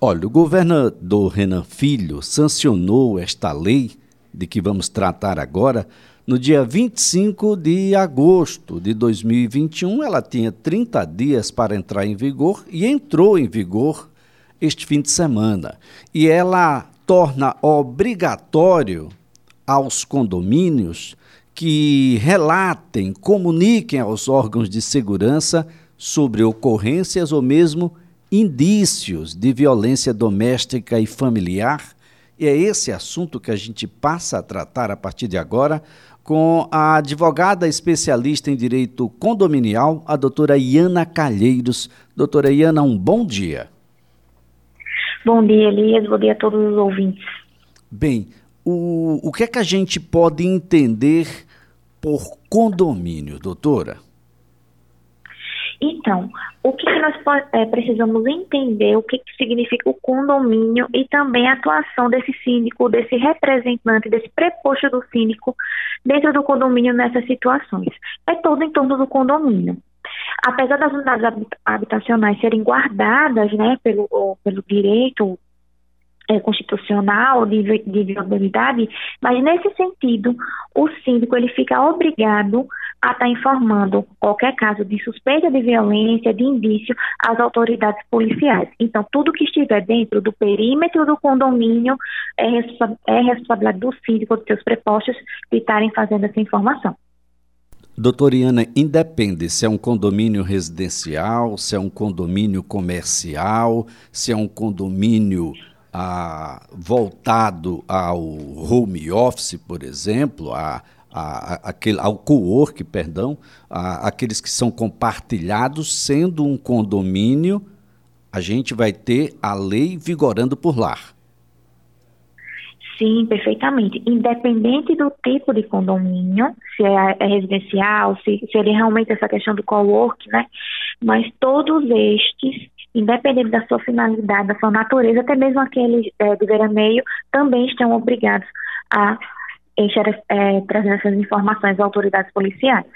Olha, o governador Renan Filho sancionou esta lei de que vamos tratar agora no dia 25 de agosto de 2021. Ela tinha 30 dias para entrar em vigor e entrou em vigor este fim de semana. E ela torna obrigatório aos condomínios que relatem, comuniquem aos órgãos de segurança sobre ocorrências ou mesmo indícios de violência doméstica e familiar. E é esse assunto que a gente passa a tratar a partir de agora com a advogada especialista em direito condominial, a doutora Iana Calheiros. Doutora Iana, um bom dia. Bom dia, Elias. Bom dia a todos os ouvintes. Bem, o, o que é que a gente pode entender por condomínio, doutora? Então, o que, que nós é, precisamos entender, o que, que significa o condomínio e também a atuação desse síndico, desse representante, desse preposto do síndico dentro do condomínio nessas situações. É todo em torno do condomínio. Apesar das unidades habitacionais serem guardadas né, pelo, pelo direito é, constitucional de, de viabilidade, mas nesse sentido, o síndico ele fica obrigado a estar tá informando qualquer caso de suspeita de violência, de indício, às autoridades policiais. Então, tudo que estiver dentro do perímetro do condomínio é, é responsabilidade do síndico, dos seus prepostos, de estarem fazendo essa informação. Doutora Iana, independe se é um condomínio residencial, se é um condomínio comercial, se é um condomínio ah, voltado ao home office, por exemplo, a, a, aquele, ao co-work, perdão, a, aqueles que são compartilhados, sendo um condomínio, a gente vai ter a lei vigorando por lá. Sim, perfeitamente. Independente do tipo de condomínio, se é, é residencial, se, se ele realmente essa questão do co-work, né? Mas todos estes independente da sua finalidade, da sua natureza, até mesmo aqueles é, do veraneio, também estão obrigados a encher, é, trazer essas informações às autoridades policiais.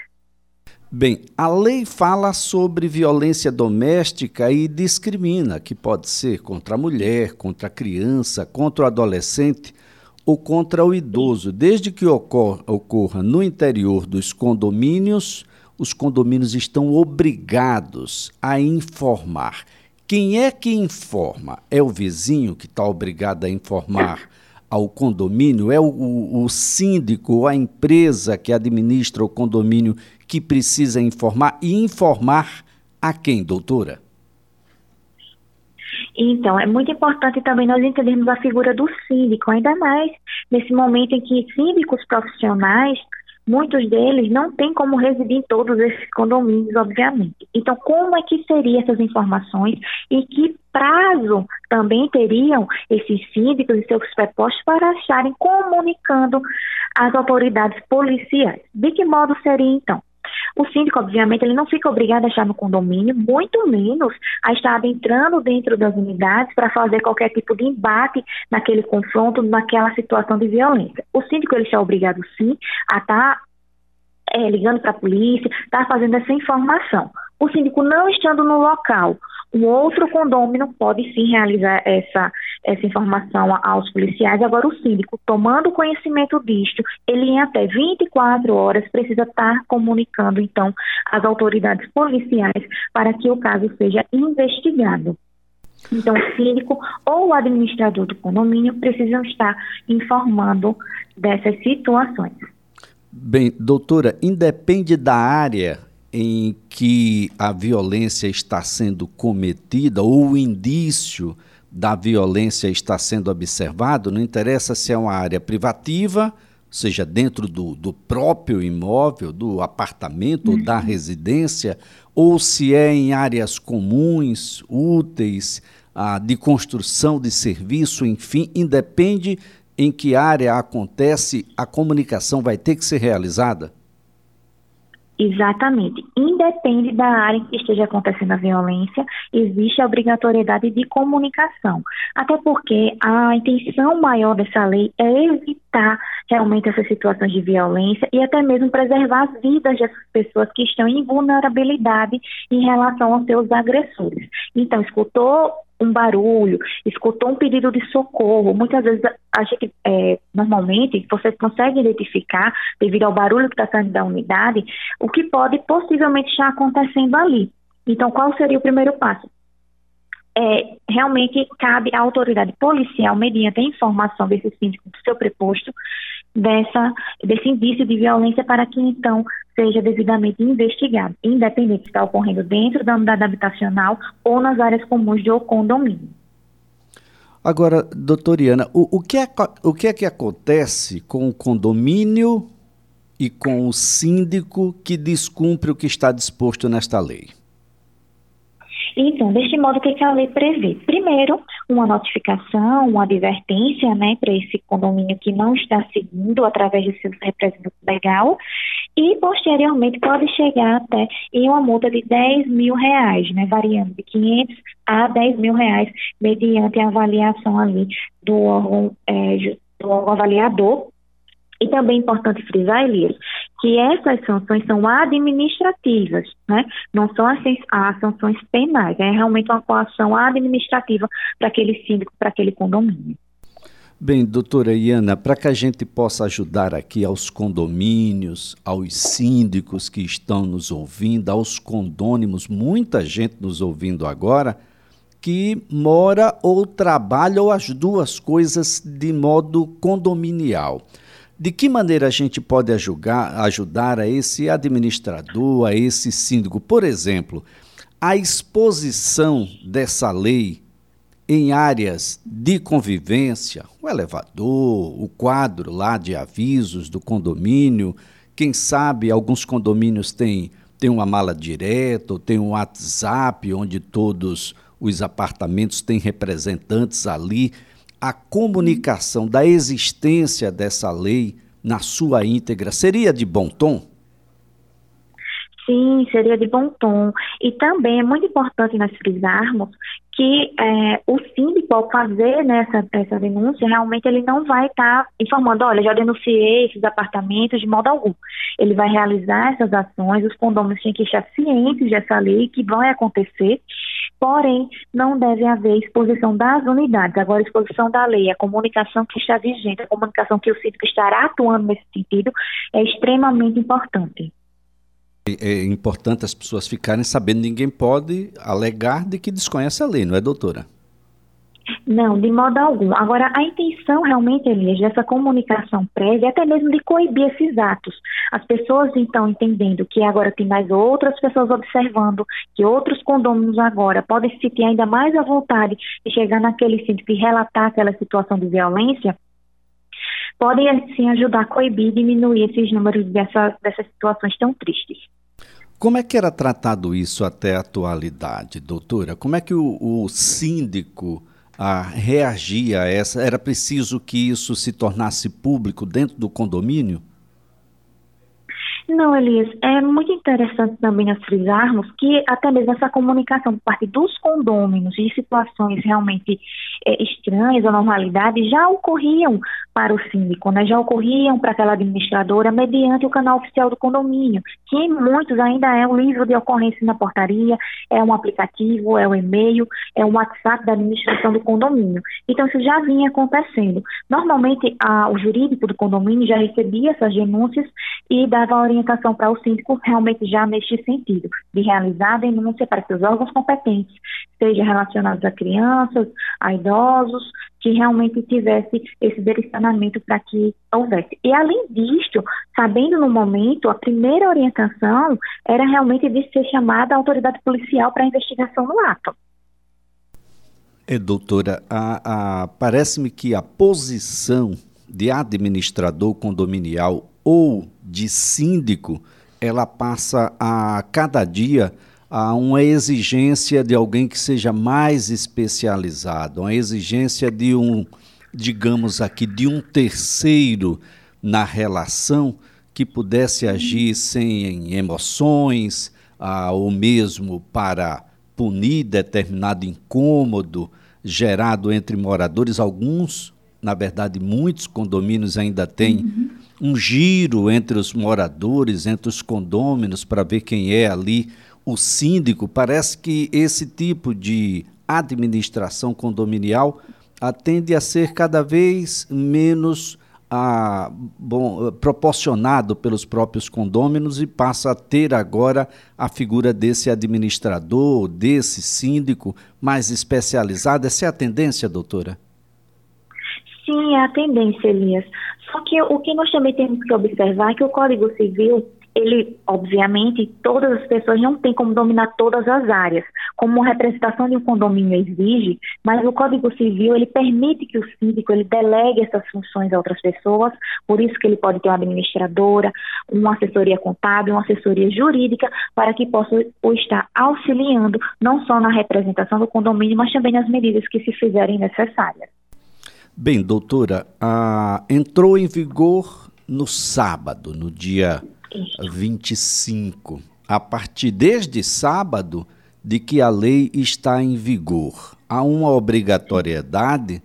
Bem, a lei fala sobre violência doméstica e discrimina, que pode ser contra a mulher, contra a criança, contra o adolescente ou contra o idoso, desde que ocorra no interior dos condomínios, os condomínios estão obrigados a informar. Quem é que informa? É o vizinho que está obrigado a informar ao condomínio? É o, o, o síndico ou a empresa que administra o condomínio que precisa informar? E informar a quem, doutora? Então, é muito importante também nós entendermos a figura do síndico, ainda mais nesse momento em que síndicos profissionais muitos deles não têm como residir em todos esses condomínios, obviamente. Então, como é que seriam essas informações e que prazo também teriam esses síndicos e seus prepostos para estarem comunicando às autoridades policiais? De que modo seria, então? O síndico, obviamente, ele não fica obrigado a estar no condomínio, muito menos a estar adentrando dentro das unidades para fazer qualquer tipo de embate naquele confronto, naquela situação de violência. O síndico, ele está obrigado, sim, a estar é, ligando para a polícia, estar fazendo essa informação. O síndico não estando no local, um outro condômino pode sim realizar essa, essa informação aos policiais. Agora, o síndico, tomando conhecimento disto, ele em até 24 horas precisa estar comunicando, então, às autoridades policiais para que o caso seja investigado. Então, o síndico ou o administrador do condomínio precisam estar informando dessas situações. Bem, doutora, independe da área em que a violência está sendo cometida ou o indício da violência está sendo observado, não interessa se é uma área privativa, seja dentro do, do próprio imóvel, do apartamento uhum. ou da uhum. residência, ou se é em áreas comuns, úteis, ah, de construção de serviço, enfim, independe em que área acontece, a comunicação vai ter que ser realizada? Exatamente. Independe da área em que esteja acontecendo a violência, existe a obrigatoriedade de comunicação. Até porque a intenção maior dessa lei é evitar realmente essas situações de violência e até mesmo preservar as vidas dessas pessoas que estão em vulnerabilidade em relação aos seus agressores. Então, escutou um barulho, escutou um pedido de socorro, muitas vezes a gente, é, normalmente, você consegue identificar, devido ao barulho que está saindo da unidade, o que pode possivelmente estar acontecendo ali. Então, qual seria o primeiro passo? É, realmente cabe à autoridade policial, mediante a informação desse síndico do seu preposto, dessa, desse indício de violência para que então seja devidamente investigado, independente se está ocorrendo dentro da unidade habitacional ou nas áreas comuns de condomínio. Agora, doutoriana, o, o, que é, o que é que acontece com o condomínio e com o síndico que descumpre o que está disposto nesta lei? Então, deste modo, o que, a lei prevê? Primeiro, uma notificação, uma advertência né, para esse condomínio que não está seguindo através de seu representante legal e, posteriormente, pode chegar até em uma multa de 10 mil reais, né, variando de 500 a 10 mil reais, mediante a avaliação ali do órgão, é, do órgão avaliador e também é importante frisar, Elias, que essas sanções são administrativas, né? não são as, as sanções penais, é realmente uma coação administrativa para aquele síndico, para aquele condomínio. Bem, doutora Iana, para que a gente possa ajudar aqui aos condomínios, aos síndicos que estão nos ouvindo, aos condônimos, muita gente nos ouvindo agora, que mora ou trabalha ou as duas coisas de modo condominial. De que maneira a gente pode ajudar, ajudar a esse administrador, a esse síndico? Por exemplo, a exposição dessa lei em áreas de convivência, o elevador, o quadro lá de avisos do condomínio, quem sabe alguns condomínios têm, têm uma mala direta, ou tem um WhatsApp onde todos os apartamentos têm representantes ali a comunicação da existência dessa lei na sua íntegra seria de bom tom? Sim, seria de bom tom. E também é muito importante nós frisarmos que é, o síndico, ao fazer né, essa, essa denúncia, realmente ele não vai estar tá informando, olha, já denunciei esses apartamentos de modo algum. Ele vai realizar essas ações, os condôminos têm que estar cientes dessa lei que vai acontecer Porém, não deve haver exposição das unidades. Agora, exposição da lei, a comunicação que está vigente, a comunicação que o síndico estará atuando nesse sentido, é extremamente importante. É importante as pessoas ficarem sabendo, ninguém pode alegar de que desconhece a lei, não é, doutora? Não, de modo algum. Agora, a intenção realmente, Elias, dessa comunicação prévia, até mesmo de coibir esses atos. As pessoas, então, entendendo que agora tem mais outras pessoas observando, que outros condôminos agora podem se sentir ainda mais à vontade de chegar naquele sítio e relatar aquela situação de violência, podem, assim, ajudar a coibir e diminuir esses números dessa, dessas situações tão tristes. Como é que era tratado isso até a atualidade, doutora? Como é que o, o síndico a reagir a essa? Era preciso que isso se tornasse público dentro do condomínio? Não, Elias, é muito interessante também nós frisarmos que até mesmo essa comunicação por parte dos condôminos de situações realmente é, estranhas ou normalidades já ocorriam para o síndico, né? já ocorriam para aquela administradora mediante o canal oficial do condomínio, que em muitos ainda é um livro de ocorrência na portaria, é um aplicativo, é um e-mail, é um WhatsApp da administração do condomínio. Então isso já vinha acontecendo. Normalmente a, o jurídico do condomínio já recebia essas denúncias e dava orientação para o síndico realmente já neste sentido, de realizar a denúncia para os órgãos competentes, sejam relacionados a crianças, a idosos, que realmente tivesse esse direcionamento para que houvesse. E além disto, sabendo no momento, a primeira orientação era realmente de ser chamada a autoridade policial para investigação no ato. É, doutora, parece-me que a posição de administrador condominial ou de síndico, ela passa a cada dia a uma exigência de alguém que seja mais especializado, uma exigência de um, digamos aqui, de um terceiro na relação que pudesse agir sem emoções, ah, ou mesmo para punir determinado incômodo gerado entre moradores. Alguns, na verdade, muitos condomínios ainda têm uhum. um giro entre os moradores, entre os condôminos, para ver quem é ali o síndico, parece que esse tipo de administração condominial tende a ser cada vez menos a, bom, proporcionado pelos próprios condôminos e passa a ter agora a figura desse administrador, desse síndico mais especializado. Essa é a tendência, doutora? Sim, é a tendência, Elias. Só que o que nós também temos que observar é que o Código Civil ele, obviamente, todas as pessoas não têm como dominar todas as áreas, como a representação de um condomínio exige, mas o Código Civil, ele permite que o síndico, ele delegue essas funções a outras pessoas, por isso que ele pode ter uma administradora, uma assessoria contábil, uma assessoria jurídica, para que possa o estar auxiliando, não só na representação do condomínio, mas também nas medidas que se fizerem necessárias. Bem, doutora, ah, entrou em vigor no sábado, no dia 25. A partir desde sábado de que a lei está em vigor. Há uma obrigatoriedade,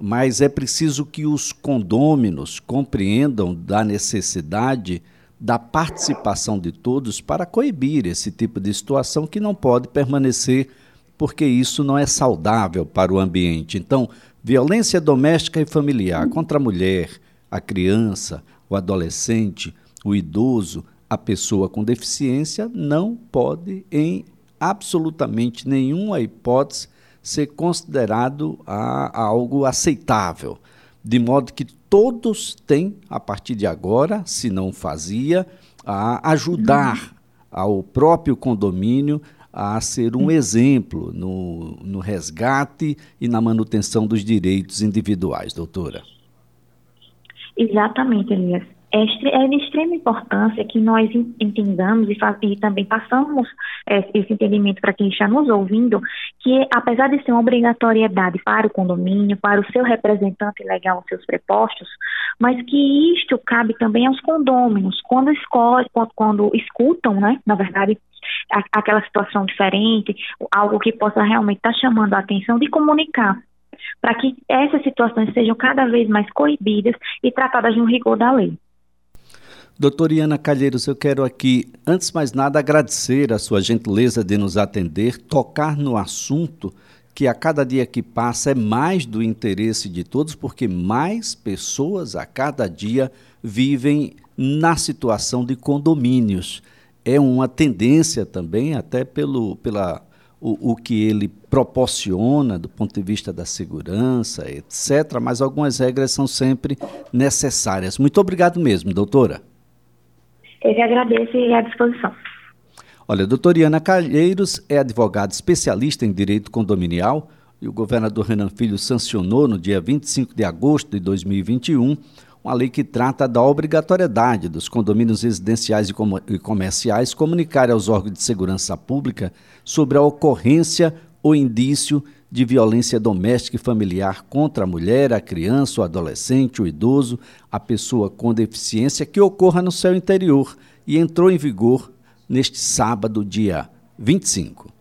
mas é preciso que os condôminos compreendam da necessidade da participação de todos para coibir esse tipo de situação que não pode permanecer, porque isso não é saudável para o ambiente. Então, violência doméstica e familiar contra a mulher, a criança, o adolescente, o idoso, a pessoa com deficiência, não pode, em absolutamente nenhuma hipótese, ser considerado a, a algo aceitável. De modo que todos têm, a partir de agora, se não fazia, a ajudar ao próprio condomínio a ser um exemplo no, no resgate e na manutenção dos direitos individuais, doutora. Exatamente, Elias é, é de extrema importância que nós entendamos e, e também passamos é, esse entendimento para quem está nos ouvindo, que apesar de ser uma obrigatoriedade para o condomínio, para o seu representante legal, os seus prepostos, mas que isto cabe também aos condôminos, quando, escolhe, quando, quando escutam, né, na verdade, aquela situação diferente, algo que possa realmente estar tá chamando a atenção, de comunicar para que essas situações sejam cada vez mais coibidas e tratadas no rigor da lei. Doutora Iana Calheiros, eu quero aqui, antes de mais nada, agradecer a sua gentileza de nos atender, tocar no assunto que a cada dia que passa é mais do interesse de todos, porque mais pessoas a cada dia vivem na situação de condomínios. É uma tendência também, até pelo, pela, o, o que ele proporciona do ponto de vista da segurança, etc., mas algumas regras são sempre necessárias. Muito obrigado mesmo, doutora. Eu que agradeço e à disposição. Olha, a doutora Iana Calheiros é advogada especialista em direito condominial e o governador Renan Filho sancionou no dia 25 de agosto de 2021 uma lei que trata da obrigatoriedade dos condomínios residenciais e comerciais comunicarem aos órgãos de segurança pública sobre a ocorrência ou indício de violência doméstica e familiar contra a mulher, a criança, o adolescente, o idoso, a pessoa com deficiência que ocorra no seu interior e entrou em vigor neste sábado, dia 25.